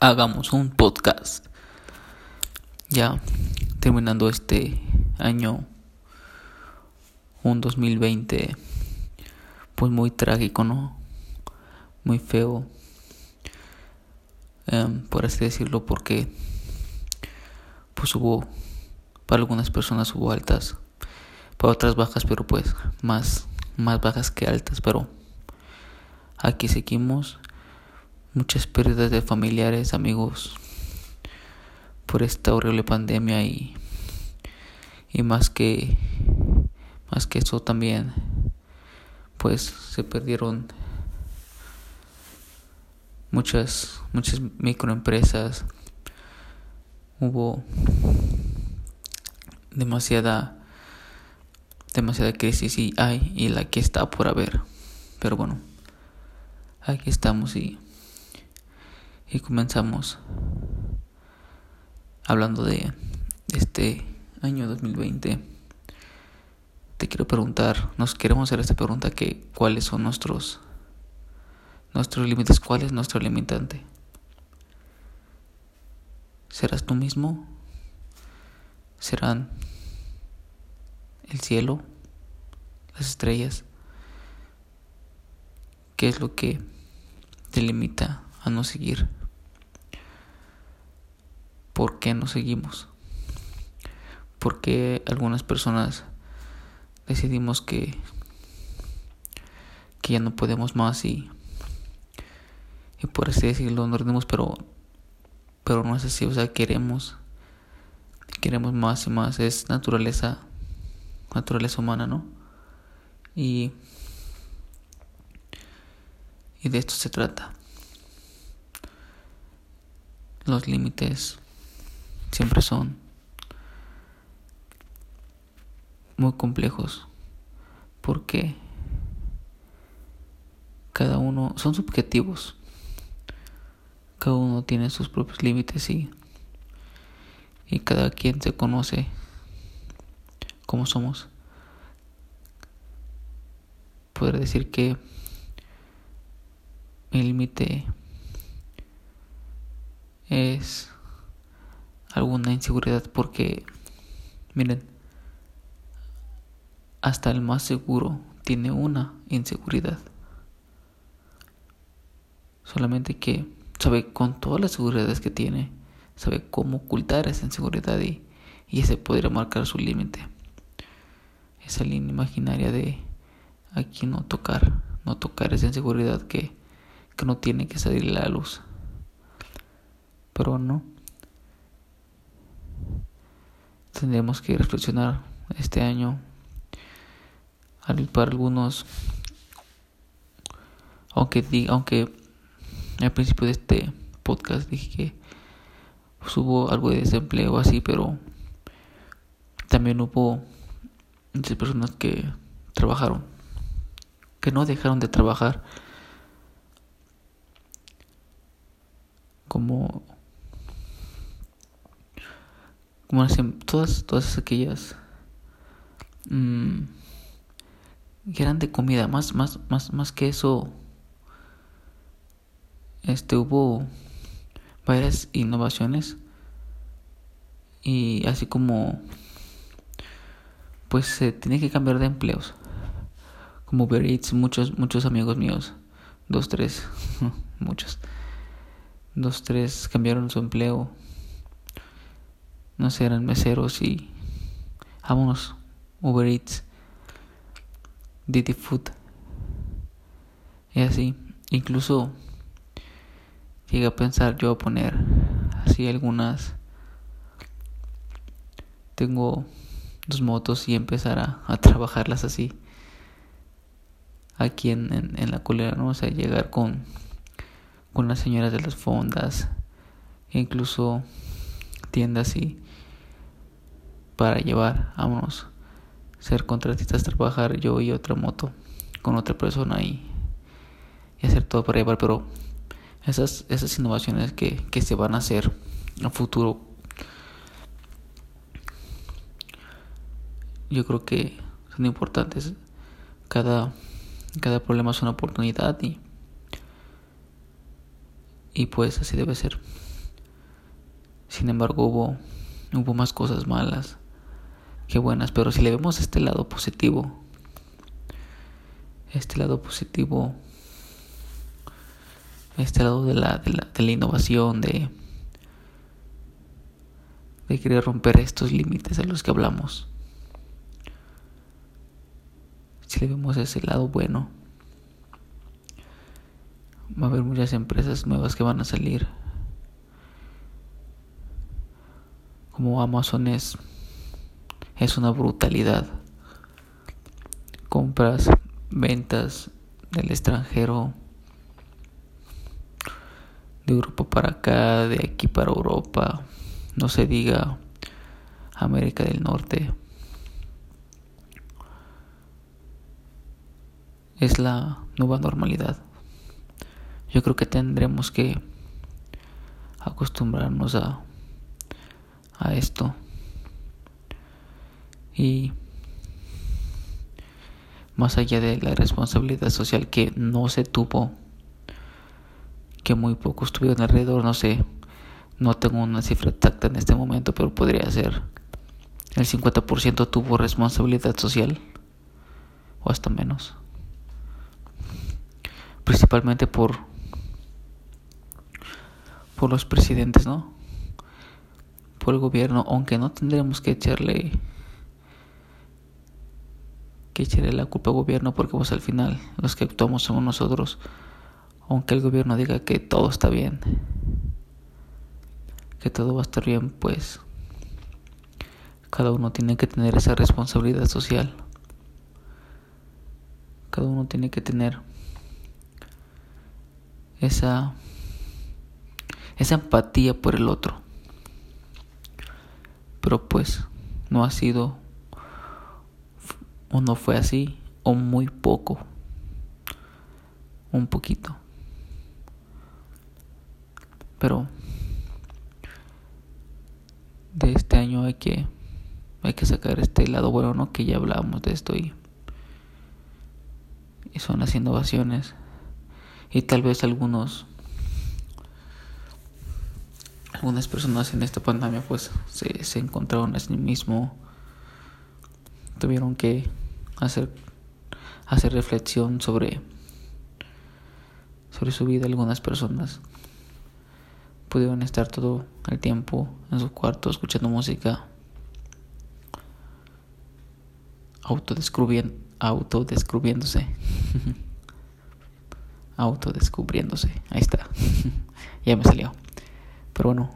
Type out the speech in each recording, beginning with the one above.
hagamos un podcast. Ya terminando este año, un 2020, pues muy trágico, ¿no? Muy feo, em, por así decirlo, porque pues hubo, para algunas personas hubo altas, para otras bajas, pero pues más, más bajas que altas, pero aquí seguimos muchas pérdidas de familiares, amigos por esta horrible pandemia y y más que más que eso también pues se perdieron muchas muchas microempresas. Hubo demasiada demasiada crisis y hay y la que está por haber. Pero bueno aquí estamos y y comenzamos hablando de este año 2020. Te quiero preguntar, nos queremos hacer esta pregunta que cuáles son nuestros nuestros límites, cuál es nuestro limitante. ¿Serás tú mismo? ¿Serán el cielo? ¿Las estrellas? ¿Qué es lo que te limita a no seguir? Por qué no seguimos. Porque algunas personas decidimos que, que ya no podemos más y, y por así decirlo nos rendimos, pero, pero no es así, o sea, queremos, queremos más y más, es naturaleza, naturaleza humana, ¿no? Y, y de esto se trata. Los límites siempre son muy complejos. Porque cada uno son subjetivos. Cada uno tiene sus propios límites y y cada quien se conoce como somos. Poder decir que el límite es alguna inseguridad porque, miren, hasta el más seguro tiene una inseguridad. Solamente que sabe con todas las seguridades que tiene, sabe cómo ocultar esa inseguridad y, y ese podría marcar su límite. Esa línea imaginaria de aquí no tocar, no tocar esa inseguridad que, que no tiene que salir la luz. Pero no, tendremos que reflexionar este año para algunos aunque aunque al principio de este podcast dije que hubo algo de desempleo así pero también hubo muchas personas que trabajaron que no dejaron de trabajar como como todas, todas aquellas mm, que eran de comida, más, más, más, más que eso, este hubo varias innovaciones y así como pues se tiene que cambiar de empleos como Uber muchos muchos amigos míos dos tres muchos dos tres cambiaron su empleo no sé, eran meseros y vámonos, Uber Eats, Didi Food, y así, incluso llegué a pensar yo a poner así algunas, tengo dos motos y empezar a, a trabajarlas así aquí en, en, la colera, ¿no? O sea, llegar con, con las señoras de las fondas, incluso tiendas y para llevar, vámonos, ser contratistas, trabajar yo y otra moto con otra persona y, hacer todo para llevar, pero esas, innovaciones que, se van a hacer a futuro, yo creo que son importantes. Cada, cada problema es una oportunidad y, Y pues así debe ser. Sin embargo, hubo, hubo más cosas malas que buenas, pero si le vemos este lado positivo, este lado positivo, este lado de la, de la, de innovación, de, de querer romper estos límites a los que hablamos. Si le vemos ese lado bueno, va a haber muchas empresas nuevas que van a salir. Como Amazon es, es una brutalidad. Compras, ventas del extranjero, de Europa para acá, de aquí para Europa, no se diga América del Norte. Es la nueva normalidad. Yo creo que tendremos que acostumbrarnos a, a esto. Y más allá de la responsabilidad social que no se tuvo, que muy pocos estuvieron alrededor, no sé, no tengo una cifra exacta en este momento, pero podría ser el 50% tuvo responsabilidad social o hasta menos. Principalmente por por los presidentes, ¿no? Por el gobierno, aunque no tendremos que echarle que echarle la culpa al gobierno porque pues al final los que actuamos somos nosotros, aunque el gobierno diga que todo está bien, que todo va a estar bien, pues cada uno tiene que tener esa responsabilidad social. Cada uno tiene que tener esa esa empatía por el otro. Pero pues no ha sido o no fue así o muy poco. Un poquito. Pero de este año hay que hay que sacar este lado bueno, ¿no? Que ya hablábamos de esto y, y son las innovaciones y tal vez algunos algunas personas en esta pandemia pues se, se encontraron a sí mismo tuvieron que hacer hacer reflexión sobre sobre su vida. Algunas personas pudieron estar todo el tiempo en su cuarto escuchando música autodescubriendo autodescubriéndose. Autodescubriéndose. Ahí está. Ya me salió. Pero bueno,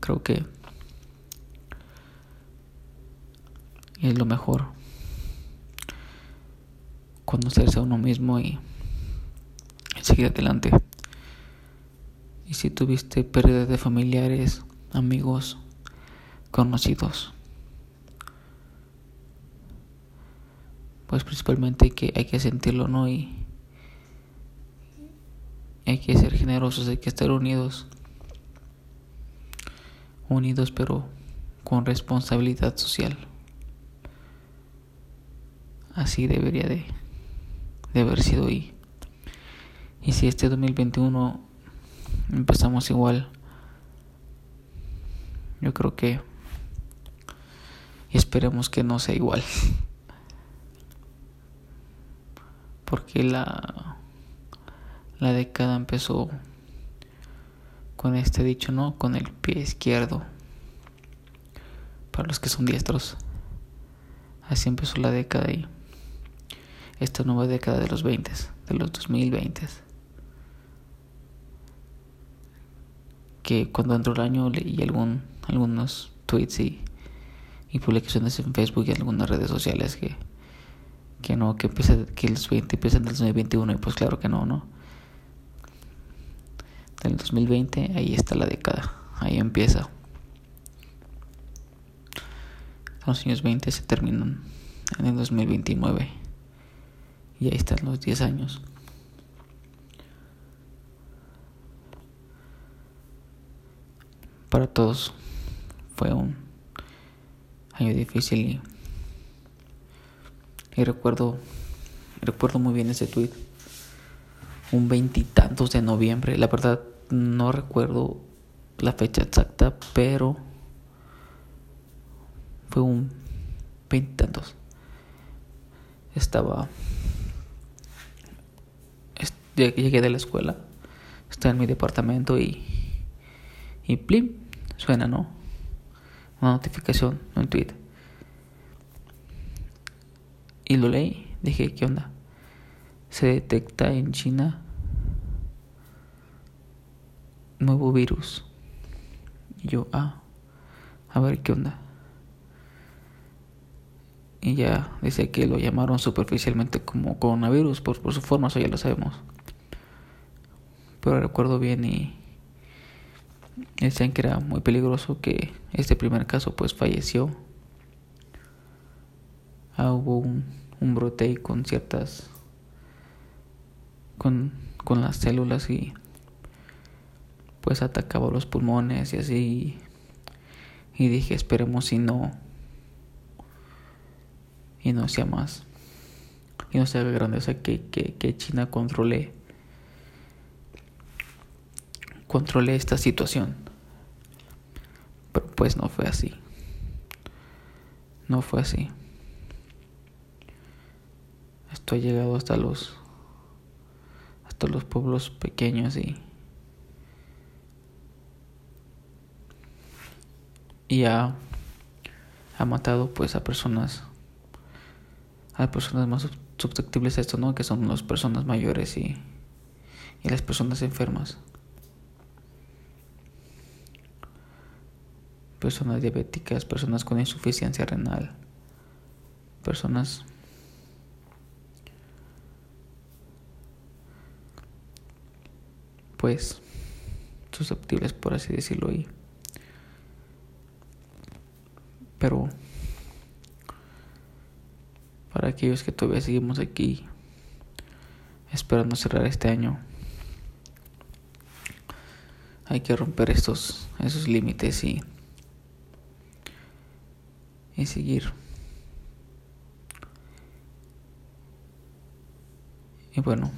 creo que es lo mejor conocerse a uno mismo y seguir adelante. Y si tuviste pérdida de familiares, amigos, conocidos, pues principalmente hay que, hay que sentirlo, ¿no? Y hay que ser generosos, hay que estar unidos. Unidos pero con responsabilidad social. Así debería de, haber sido y, y si este 2021 empezamos igual, yo creo que y esperemos que no sea igual. Porque la la década empezó con este dicho, ¿no? Con el pie izquierdo. Para los que son diestros. Así empezó la década y esta nueva década de los 20, de los 2020. Que cuando entró el año leí algún, algunos tweets y, publicaciones en Facebook y algunas redes sociales que, que no, que, empieza, que los 20 empiezan del 2021 y pues claro que no, ¿no? del 2020, ahí está la década, ahí empieza. Los años 20 se terminan en el 2029 y ahí están los 10 años. Para todos fue un año difícil y, y recuerdo recuerdo muy bien ese tweet un veintitantos de noviembre. La verdad no recuerdo la fecha exacta, pero fue un veintitantos. Estaba llegué de la escuela, estaba en mi departamento y y plim, suena, ¿no? Una notificación, un tweet. Y lo leí, dije, ¿qué onda? Se detecta en China nuevo virus. Y yo, ah, a ver qué onda. Y ya dice que lo llamaron superficialmente como coronavirus por, por su forma, eso ya lo sabemos. Pero recuerdo bien y decían que era muy peligroso que este primer caso pues falleció. Ah, hubo un, un brote con ciertas con, con las células y pues atacaba los pulmones y así. Y dije, esperemos si no. Y no sea más. Y no sea grandeza que, que, que China controle. Controle esta situación. Pero pues no fue así. No fue así. Esto ha llegado hasta los. hasta los pueblos pequeños y. y ha, ha matado pues a personas a personas más susceptibles a esto, ¿no? Que son las personas mayores y, y las personas enfermas. Personas diabéticas, personas con insuficiencia renal, personas pues susceptibles por así decirlo y pero para aquellos que todavía seguimos aquí esperando cerrar este año, hay que romper estos esos límites y y seguir. Y bueno,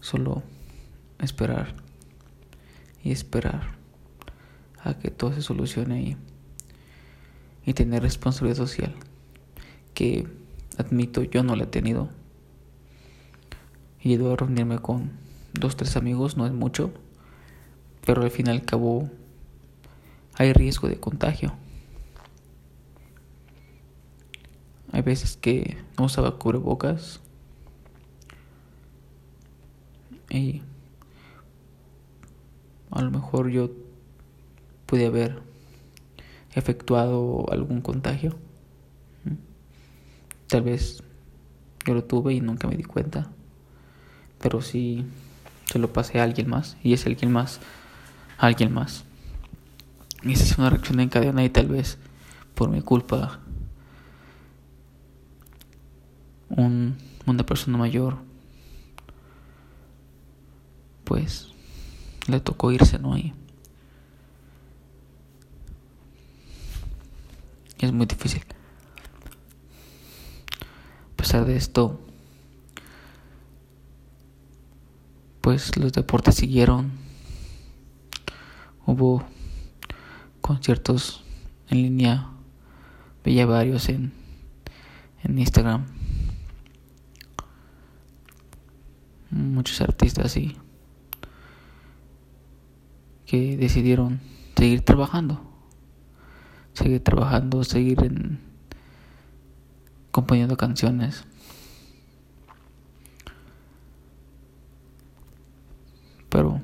solo esperar y esperar a que todo se solucione y, y tener responsabilidad social, que admito yo no la he tenido. He ido a reunirme con dos, tres amigos, no es mucho, pero al fin y al cabo hay riesgo de contagio. Hay veces que no usaba cubrebocas y a lo mejor yo pude haber efectuado algún contagio. Tal vez yo lo tuve y nunca me di cuenta. Pero sí se lo pasé a alguien más. Y es alguien más. alguien más. Y esa es una reacción en cadena y tal vez por mi culpa un, una persona mayor pues le tocó irse, ¿no? Y es muy difícil. A pesar de esto, pues los deportes siguieron. Hubo conciertos en línea, veía varios en, en Instagram. Muchos artistas y que decidieron seguir trabajando seguir trabajando, seguir en, componiendo canciones. Pero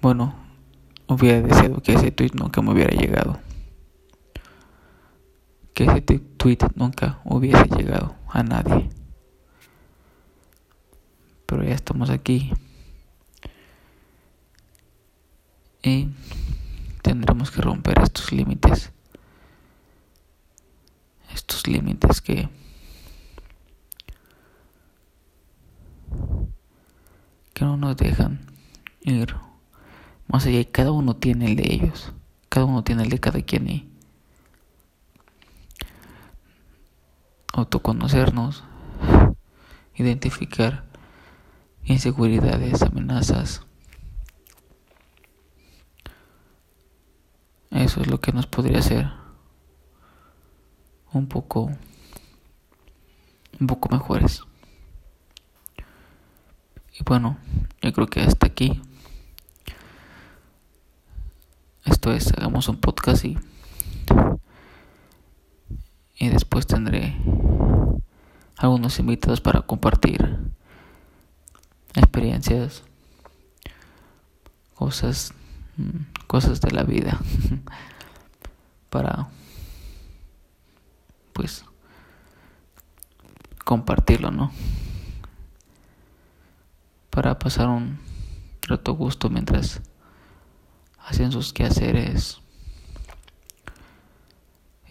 bueno, hubiera deseado que ese tweet nunca me hubiera llegado. Que ese tweet nunca hubiese llegado a nadie. Pero ya estamos aquí. Y tendremos que romper estos límites. Estos límites que que no nos dejan ir más allá cada uno tiene el de ellos. Cada uno tiene el de cada quien y autoconocernos, identificar inseguridades, amenazas. Eso es lo que nos podría hacer un poco un poco mejores. Y bueno, yo creo que hasta aquí. Esto es, hagamos un podcast y, y después tendré algunos invitados para compartir experiencias, cosas, mm, cosas de la vida, para pues compartirlo, ¿no? Para pasar un rato gusto mientras hacen sus quehaceres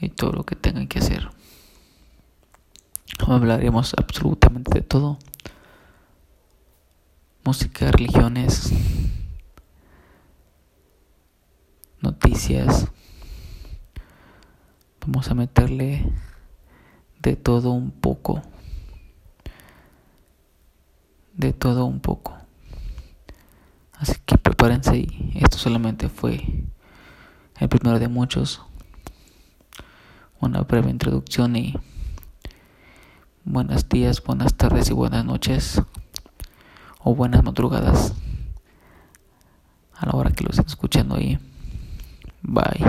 y todo lo que tengan que hacer. Hablaremos absolutamente de todo. Música, religiones, noticias. Vamos a meterle de todo un poco. De todo un poco. Así que prepárense y esto solamente fue el primero de muchos. Una breve introducción y buenos días, buenas tardes y buenas noches o buenas madrugadas a la hora que lo estén escuchando ahí. Bye.